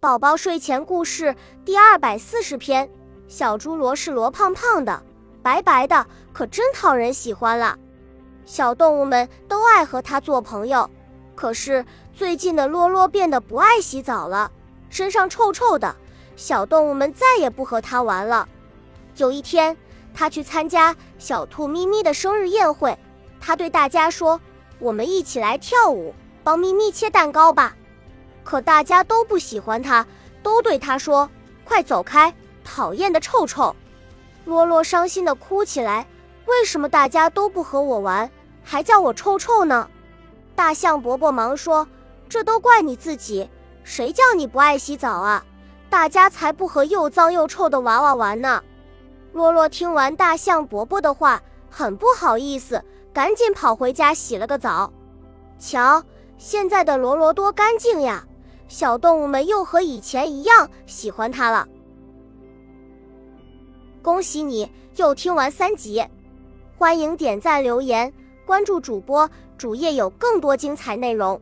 宝宝睡前故事第二百四十篇：小猪罗是罗胖胖的，白白的，可真讨人喜欢了。小动物们都爱和它做朋友。可是最近的罗罗变得不爱洗澡了，身上臭臭的，小动物们再也不和它玩了。有一天，它去参加小兔咪咪的生日宴会，它对大家说：“我们一起来跳舞，帮咪咪切蛋糕吧。”可大家都不喜欢他，都对他说：“快走开，讨厌的臭臭！”罗罗伤心的哭起来：“为什么大家都不和我玩，还叫我臭臭呢？”大象伯伯忙说：“这都怪你自己，谁叫你不爱洗澡啊？大家才不和又脏又臭的娃娃玩呢。”罗罗听完大象伯伯的话，很不好意思，赶紧跑回家洗了个澡。瞧，现在的罗罗多干净呀！小动物们又和以前一样喜欢它了。恭喜你又听完三集，欢迎点赞、留言、关注主播，主页有更多精彩内容。